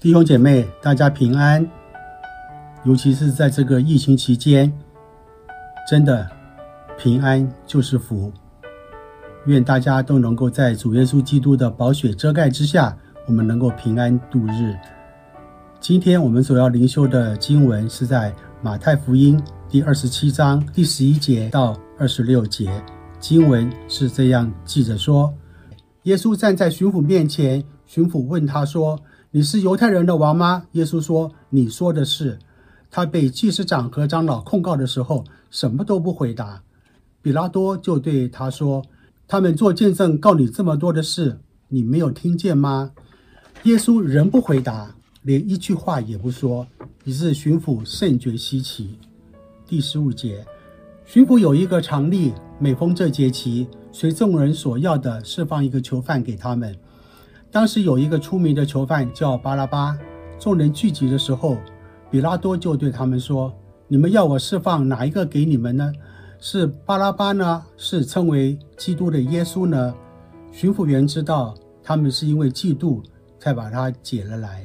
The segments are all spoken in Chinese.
弟兄姐妹，大家平安。尤其是在这个疫情期间，真的平安就是福。愿大家都能够在主耶稣基督的宝血遮盖之下，我们能够平安度日。今天我们所要灵修的经文是在马太福音第二十七章第十一节到二十六节。经文是这样记着说：耶稣站在巡抚面前，巡抚问他说。你是犹太人的王吗？耶稣说：“你说的是。”他被祭司长和长老控告的时候，什么都不回答。比拉多就对他说：“他们做见证告你这么多的事，你没有听见吗？”耶稣仍不回答，连一句话也不说，于是巡抚甚觉稀奇。第十五节，巡抚有一个常例，每逢这节期，随众人所要的，释放一个囚犯给他们。当时有一个出名的囚犯叫巴拉巴，众人聚集的时候，比拉多就对他们说：“你们要我释放哪一个给你们呢？是巴拉巴呢？是称为基督的耶稣呢？”巡抚员知道他们是因为嫉妒才把他解了来。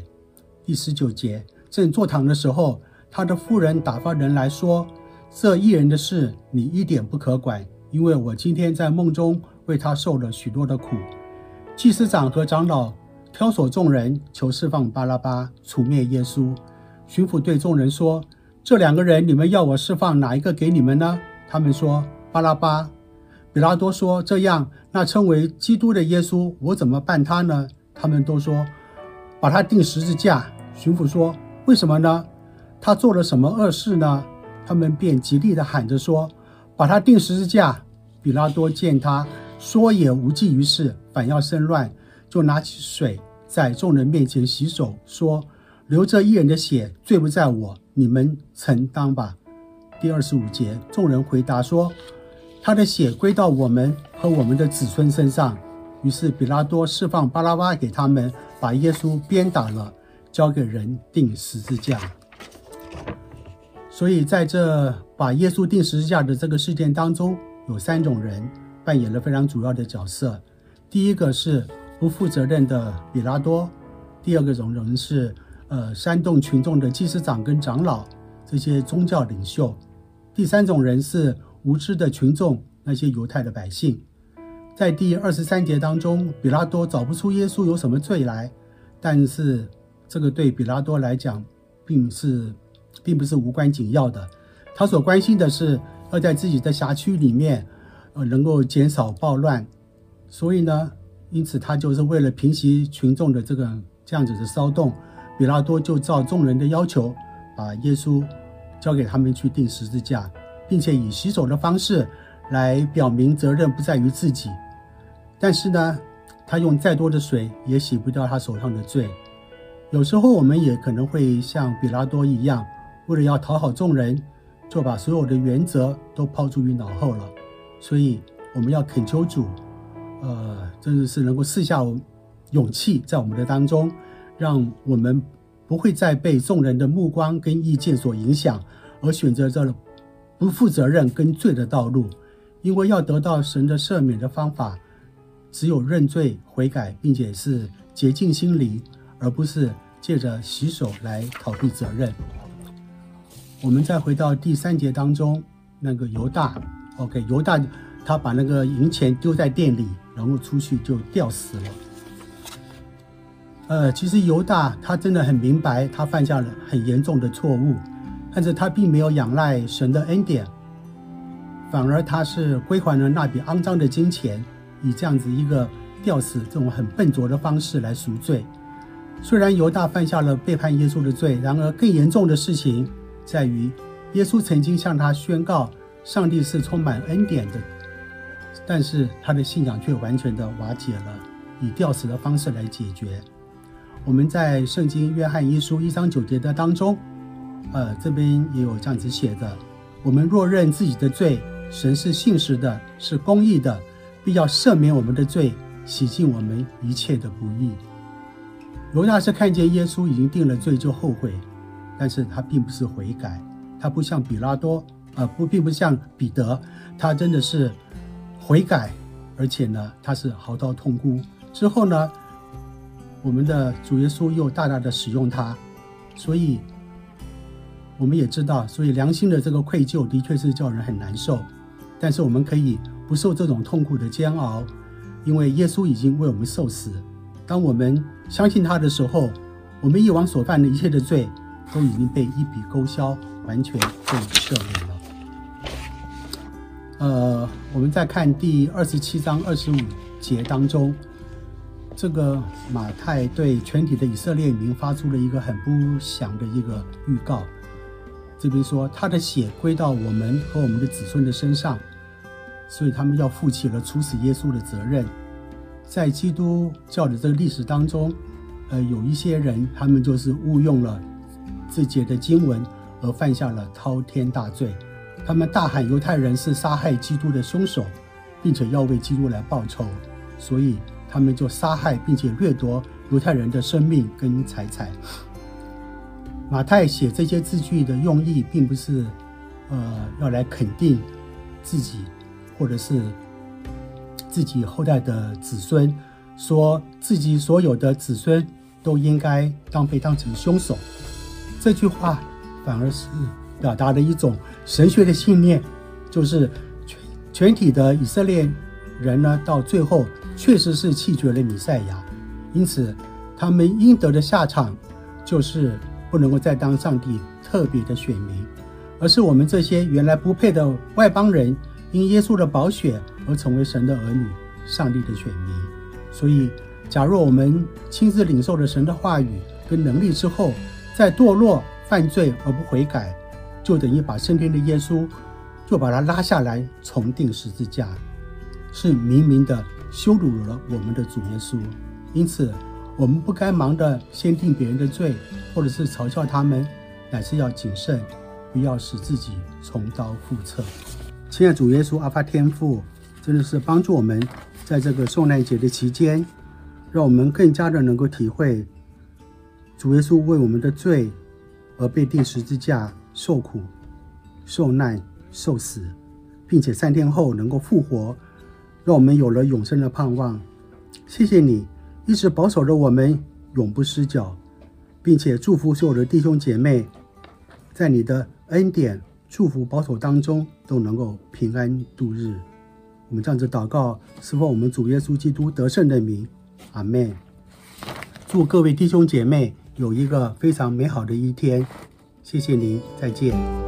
第十九节，正坐堂的时候，他的夫人打发人来说：“这一人的事你一点不可管，因为我今天在梦中为他受了许多的苦。”祭司长和长老挑唆众人，求释放巴拉巴，除灭耶稣。巡抚对众人说：“这两个人，你们要我释放哪一个给你们呢？”他们说：“巴拉巴。”比拉多说：“这样，那称为基督的耶稣，我怎么办他呢？”他们都说：“把他钉十字架。”巡抚说：“为什么呢？他做了什么恶事呢？”他们便极力地喊着说：“把他钉十字架。”比拉多见他。说也无济于事，反要生乱，就拿起水在众人面前洗手，说：“流这一人的血，罪不在我，你们承当吧。”第二十五节，众人回答说：“他的血归到我们和我们的子孙身上。”于是比拉多释放巴拉巴给他们，把耶稣鞭打了，交给人钉十字架。所以在这把耶稣钉十字架的这个事件当中，有三种人。扮演了非常主要的角色。第一个是不负责任的比拉多，第二个种人是呃煽动群众的祭司长跟长老这些宗教领袖，第三种人是无知的群众那些犹太的百姓。在第二十三节当中，比拉多找不出耶稣有什么罪来，但是这个对比拉多来讲，并是并不是无关紧要的，他所关心的是要在自己的辖区里面。呃，能够减少暴乱，所以呢，因此他就是为了平息群众的这个这样子的骚动，比拉多就照众人的要求，把耶稣交给他们去钉十字架，并且以洗手的方式来表明责任不在于自己。但是呢，他用再多的水也洗不掉他手上的罪。有时候我们也可能会像比拉多一样，为了要讨好众人，就把所有的原则都抛诸于脑后了。所以我们要恳求主，呃，真的是能够赐下勇气，在我们的当中，让我们不会再被众人的目光跟意见所影响，而选择这不负责任跟罪的道路。因为要得到神的赦免的方法，只有认罪悔改，并且是洁净心灵，而不是借着洗手来逃避责任。我们再回到第三节当中，那个犹大。OK，犹大他把那个银钱丢在店里，然后出去就吊死了。呃，其实犹大他真的很明白，他犯下了很严重的错误，但是他并没有仰赖神的恩典，反而他是归还了那笔肮脏的金钱，以这样子一个吊死这种很笨拙的方式来赎罪。虽然犹大犯下了背叛耶稣的罪，然而更严重的事情在于，耶稣曾经向他宣告。上帝是充满恩典的，但是他的信仰却完全的瓦解了，以吊死的方式来解决。我们在圣经约翰一书一章九节的当中，呃，这边也有这样子写的：我们若认自己的罪，神是信实的，是公义的，必要赦免我们的罪，洗净我们一切的不义。犹大是看见耶稣已经定了罪就后悔，但是他并不是悔改，他不像比拉多。啊，不，并不像彼得，他真的是悔改，而且呢，他是嚎啕痛哭。之后呢，我们的主耶稣又大大的使用他，所以我们也知道，所以良心的这个愧疚的确是叫人很难受。但是我们可以不受这种痛苦的煎熬，因为耶稣已经为我们受死。当我们相信他的时候，我们以往所犯的一切的罪都已经被一笔勾销，完全被赦免了。呃，我们再看第二十七章二十五节当中，这个马太对全体的以色列民发出了一个很不祥的一个预告。这边说，他的血归到我们和我们的子孙的身上，所以他们要负起了处死耶稣的责任。在基督教的这个历史当中，呃，有一些人他们就是误用了自己的经文而犯下了滔天大罪。他们大喊犹太人是杀害基督的凶手，并且要为基督来报仇，所以他们就杀害并且掠夺犹太人的生命跟财产。马太写这些字句的用意，并不是，呃，要来肯定自己，或者是自己后代的子孙，说自己所有的子孙都应该当被当成凶手。这句话反而是表达的一种神学的信念，就是全全体的以色列人呢，到最后确实是弃绝了弥赛亚，因此他们应得的下场就是。不能够再当上帝特别的选民，而是我们这些原来不配的外邦人，因耶稣的宝血而成为神的儿女，上帝的选民。所以，假若我们亲自领受了神的话语跟能力之后，再堕落犯罪而不悔改，就等于把身边的耶稣就把他拉下来重钉十字架，是明明的羞辱了我们的主耶稣。因此。我们不该忙着先定别人的罪，或者是嘲笑他们，乃是要谨慎，不要使自己重蹈覆辙。亲爱主耶稣，阿爸天父，真的是帮助我们在这个受难节的期间，让我们更加的能够体会主耶稣为我们的罪而被钉十字架、受苦、受难、受死，并且三天后能够复活，让我们有了永生的盼望。谢谢你。一直保守着我们永不失脚，并且祝福所有的弟兄姐妹，在你的恩典、祝福、保守当中都能够平安度日。我们这样子祷告，是奉我们主耶稣基督得胜的名，阿门。祝各位弟兄姐妹有一个非常美好的一天。谢谢您，再见。